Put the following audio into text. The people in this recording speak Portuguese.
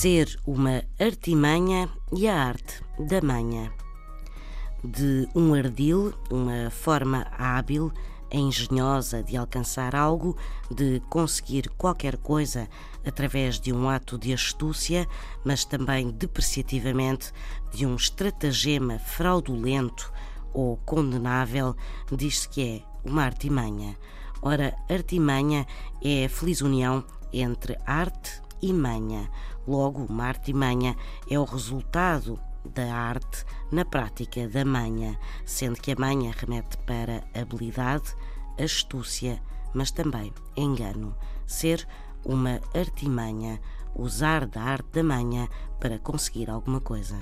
ser uma artimanha e a arte da manha. De um ardil, uma forma hábil, engenhosa de alcançar algo, de conseguir qualquer coisa através de um ato de astúcia, mas também depreciativamente de um estratagema fraudulento ou condenável, diz-se que é uma artimanha. Ora, artimanha é a feliz união entre arte e manha. Logo, uma artimanha é o resultado da arte na prática da manha, sendo que a manha remete para habilidade, astúcia, mas também engano. Ser uma artimanha, usar da arte da manha para conseguir alguma coisa.